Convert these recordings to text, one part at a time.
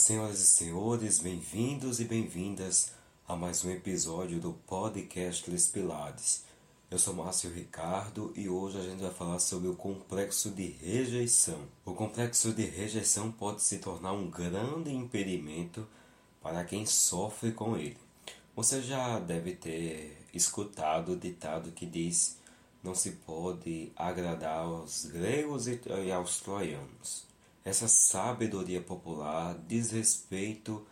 senhoras e senhores, bem-vindos e bem-vindas a mais um episódio do podcast Les Pilares. Eu sou Márcio Ricardo e hoje a gente vai falar sobre o complexo de rejeição. O complexo de rejeição pode se tornar um grande impedimento para quem sofre com ele. Você já deve ter escutado o ditado que diz: não se pode agradar aos gregos e aos troianos. Essa sabedoria popular diz respeito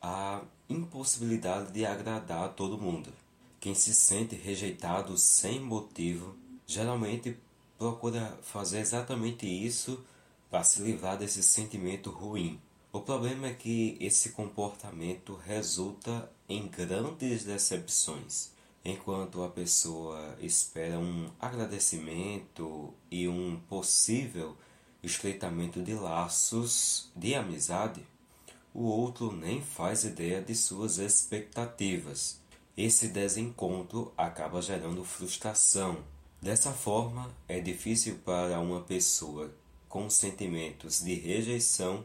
à impossibilidade de agradar a todo mundo. Quem se sente rejeitado sem motivo geralmente procura fazer exatamente isso para se livrar desse sentimento ruim. O problema é que esse comportamento resulta em grandes decepções. Enquanto a pessoa espera um agradecimento e um possível estreitamento de laços de amizade, o outro nem faz ideia de suas expectativas. Esse desencontro acaba gerando frustração. Dessa forma, é difícil para uma pessoa com sentimentos de rejeição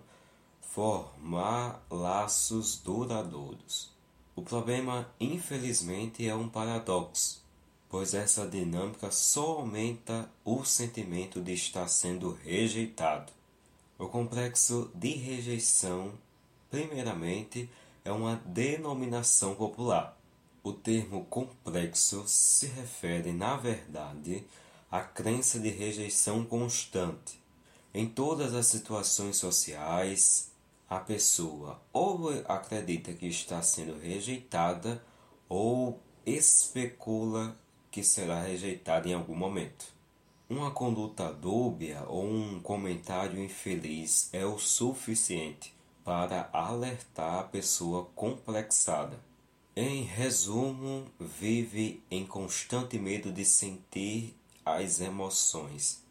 formar laços duradouros. O problema, infelizmente, é um paradoxo pois essa dinâmica só aumenta o sentimento de estar sendo rejeitado. O complexo de rejeição, primeiramente, é uma denominação popular. O termo complexo se refere, na verdade, à crença de rejeição constante. Em todas as situações sociais, a pessoa ou acredita que está sendo rejeitada ou especula que será rejeitada em algum momento. Uma conduta dúbia ou um comentário infeliz é o suficiente para alertar a pessoa complexada. Em resumo, vive em constante medo de sentir as emoções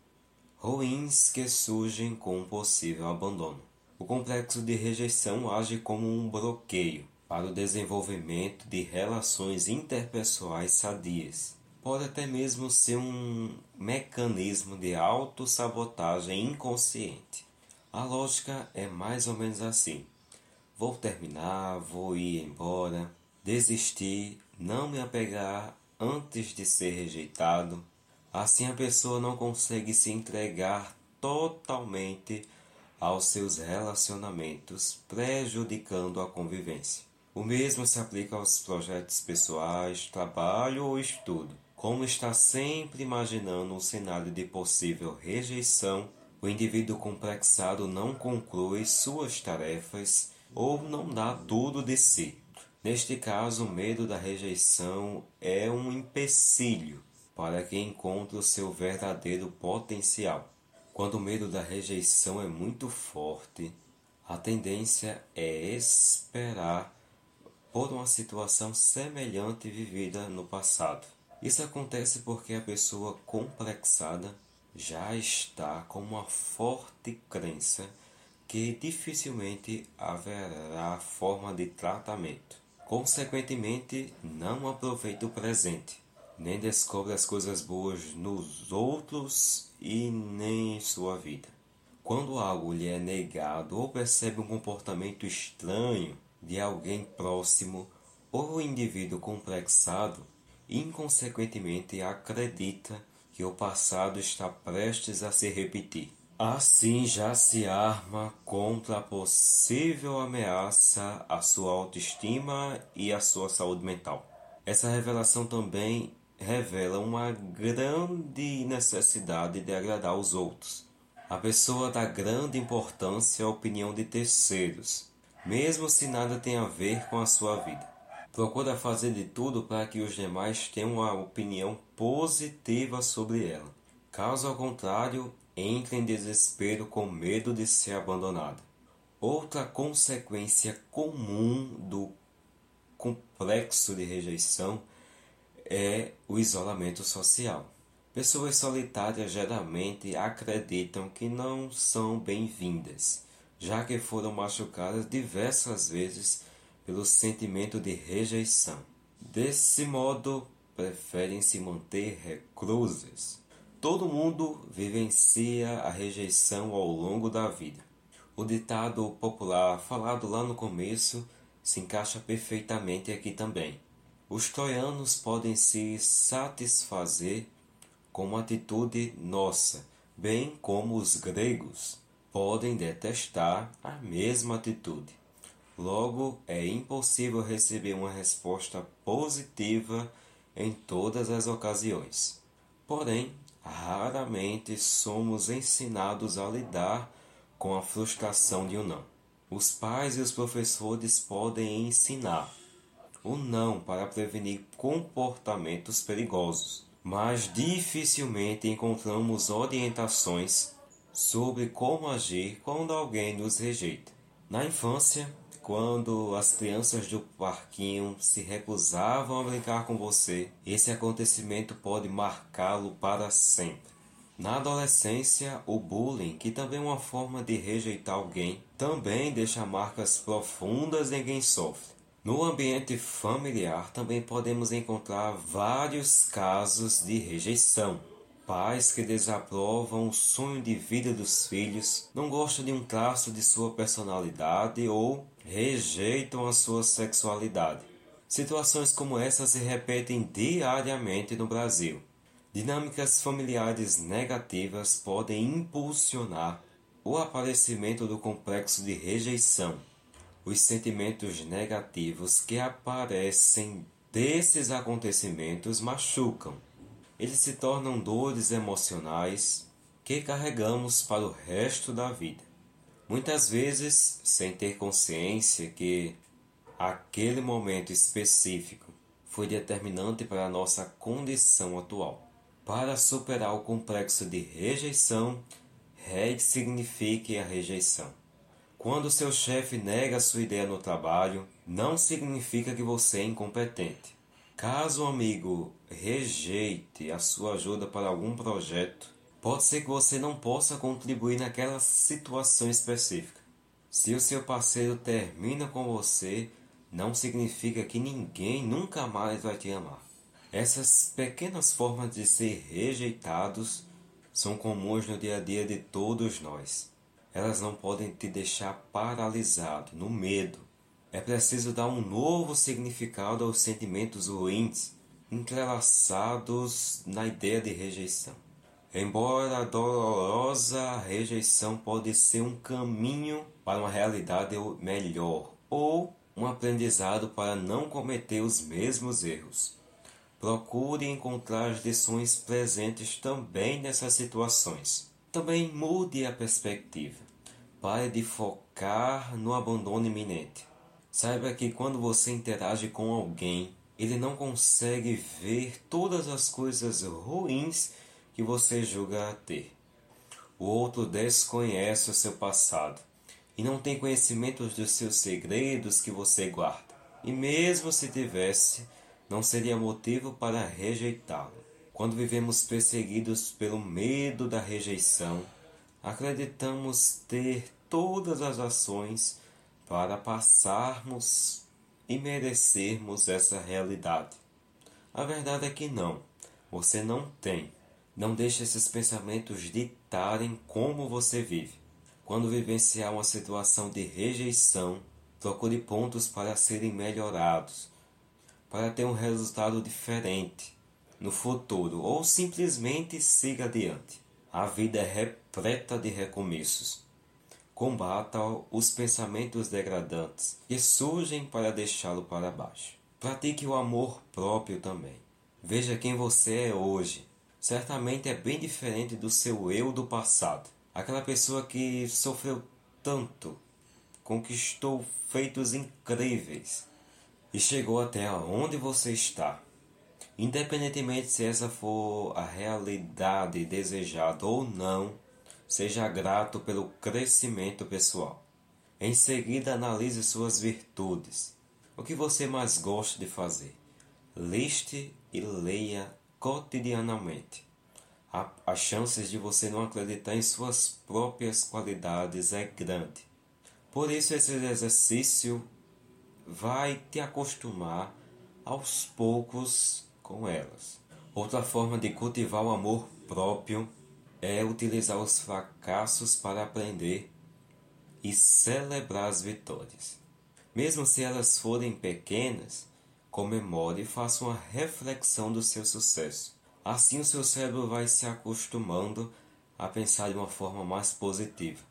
ruins que surgem com um possível abandono. O complexo de rejeição age como um bloqueio para o desenvolvimento de relações interpessoais sadias pode até mesmo ser um mecanismo de autossabotagem inconsciente. A lógica é mais ou menos assim: vou terminar, vou ir embora, desistir, não me apegar antes de ser rejeitado. Assim a pessoa não consegue se entregar totalmente aos seus relacionamentos, prejudicando a convivência. O mesmo se aplica aos projetos pessoais, trabalho ou estudo. Como está sempre imaginando um cenário de possível rejeição, o indivíduo complexado não conclui suas tarefas ou não dá tudo de si. Neste caso, o medo da rejeição é um empecilho para que encontre o seu verdadeiro potencial. Quando o medo da rejeição é muito forte, a tendência é esperar por uma situação semelhante vivida no passado. Isso acontece porque a pessoa complexada já está com uma forte crença que dificilmente haverá forma de tratamento. Consequentemente, não aproveita o presente, nem descobre as coisas boas nos outros e nem em sua vida. Quando algo lhe é negado ou percebe um comportamento estranho de alguém próximo ou indivíduo complexado, inconsequentemente acredita que o passado está prestes a se repetir. Assim já se arma contra a possível ameaça à sua autoestima e à sua saúde mental. Essa revelação também revela uma grande necessidade de agradar os outros. A pessoa dá grande importância à opinião de terceiros, mesmo se nada tem a ver com a sua vida procura fazer de tudo para que os demais tenham uma opinião positiva sobre ela. Caso ao contrário, entre em desespero com medo de ser abandonada. Outra consequência comum do complexo de rejeição é o isolamento social. Pessoas solitárias geralmente acreditam que não são bem-vindas, já que foram machucadas diversas vezes pelo sentimento de rejeição. Desse modo, preferem se manter reclusas. Todo mundo vivencia a rejeição ao longo da vida. O ditado popular falado lá no começo se encaixa perfeitamente aqui também. Os troianos podem se satisfazer com uma atitude nossa, bem como os gregos podem detestar a mesma atitude. Logo, é impossível receber uma resposta positiva em todas as ocasiões. Porém, raramente somos ensinados a lidar com a frustração de um não. Os pais e os professores podem ensinar o não para prevenir comportamentos perigosos, mas dificilmente encontramos orientações sobre como agir quando alguém nos rejeita. Na infância, quando as crianças do parquinho se recusavam a brincar com você, esse acontecimento pode marcá-lo para sempre. Na adolescência, o bullying, que também é uma forma de rejeitar alguém, também deixa marcas profundas em quem sofre. No ambiente familiar também podemos encontrar vários casos de rejeição. Pais que desaprovam o sonho de vida dos filhos, não gostam de um traço de sua personalidade ou rejeitam a sua sexualidade. Situações como essa se repetem diariamente no Brasil. Dinâmicas familiares negativas podem impulsionar o aparecimento do complexo de rejeição. Os sentimentos negativos que aparecem desses acontecimentos machucam eles se tornam dores emocionais que carregamos para o resto da vida. Muitas vezes, sem ter consciência que aquele momento específico foi determinante para a nossa condição atual. Para superar o complexo de rejeição, signifique a rejeição. Quando seu chefe nega sua ideia no trabalho, não significa que você é incompetente. Caso o amigo rejeite a sua ajuda para algum projeto, pode ser que você não possa contribuir naquela situação específica. Se o seu parceiro termina com você, não significa que ninguém nunca mais vai te amar. Essas pequenas formas de ser rejeitados são comuns no dia a dia de todos nós. Elas não podem te deixar paralisado no medo, é preciso dar um novo significado aos sentimentos ruins entrelaçados na ideia de rejeição. Embora dolorosa, a rejeição pode ser um caminho para uma realidade melhor ou um aprendizado para não cometer os mesmos erros. Procure encontrar as lições presentes também nessas situações. Também mude a perspectiva. Pare de focar no abandono iminente. Saiba que quando você interage com alguém, ele não consegue ver todas as coisas ruins que você julga ter. O outro desconhece o seu passado e não tem conhecimento dos seus segredos que você guarda. E mesmo se tivesse, não seria motivo para rejeitá-lo. Quando vivemos perseguidos pelo medo da rejeição, acreditamos ter todas as ações para passarmos e merecermos essa realidade. A verdade é que não, você não tem. Não deixe esses pensamentos ditarem como você vive. Quando vivenciar uma situação de rejeição, procure pontos para serem melhorados, para ter um resultado diferente no futuro ou simplesmente siga adiante. A vida é repleta de recomeços. Combata os pensamentos degradantes que surgem para deixá-lo para baixo. Pratique o amor próprio também. Veja quem você é hoje. Certamente é bem diferente do seu eu do passado. Aquela pessoa que sofreu tanto, conquistou feitos incríveis e chegou até onde você está. Independentemente se essa for a realidade desejada ou não, Seja grato pelo crescimento pessoal. Em seguida, analise suas virtudes. O que você mais gosta de fazer? Liste e leia cotidianamente. As chances de você não acreditar em suas próprias qualidades é grande. Por isso, esse exercício vai te acostumar aos poucos com elas. Outra forma de cultivar o amor próprio é utilizar os fracassos para aprender e celebrar as vitórias. Mesmo se elas forem pequenas, comemore e faça uma reflexão do seu sucesso. Assim o seu cérebro vai se acostumando a pensar de uma forma mais positiva.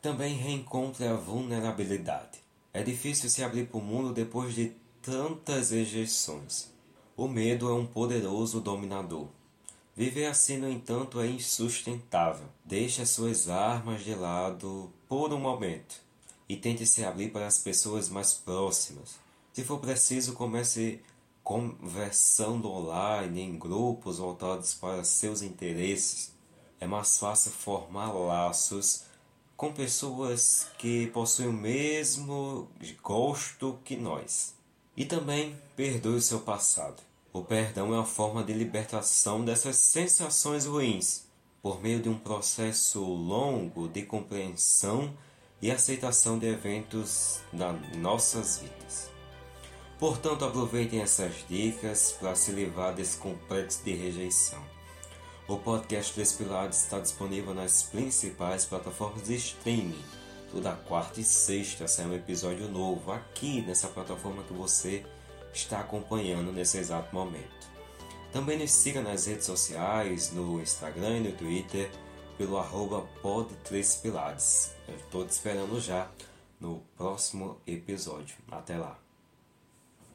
Também reencontre a vulnerabilidade. É difícil se abrir para o mundo depois de tantas rejeições. O medo é um poderoso dominador. Viver assim, no entanto, é insustentável. Deixe as suas armas de lado por um momento e tente se abrir para as pessoas mais próximas. Se for preciso, comece conversando online em grupos voltados para seus interesses. É mais fácil formar laços com pessoas que possuem o mesmo gosto que nós. E também perdoe o seu passado. O perdão é uma forma de libertação dessas sensações ruins, por meio de um processo longo de compreensão e aceitação de eventos nas nossas vidas. Portanto, aproveitem essas dicas para se livrar desse complexo de rejeição. O podcast Despilado está disponível nas principais plataformas de streaming. Toda quarta e sexta sai um episódio novo aqui nessa plataforma que você está acompanhando nesse exato momento. Também nos siga nas redes sociais, no Instagram e no Twitter, pelo arroba pod 3 Pilares. Eu estou te esperando já no próximo episódio. Até lá!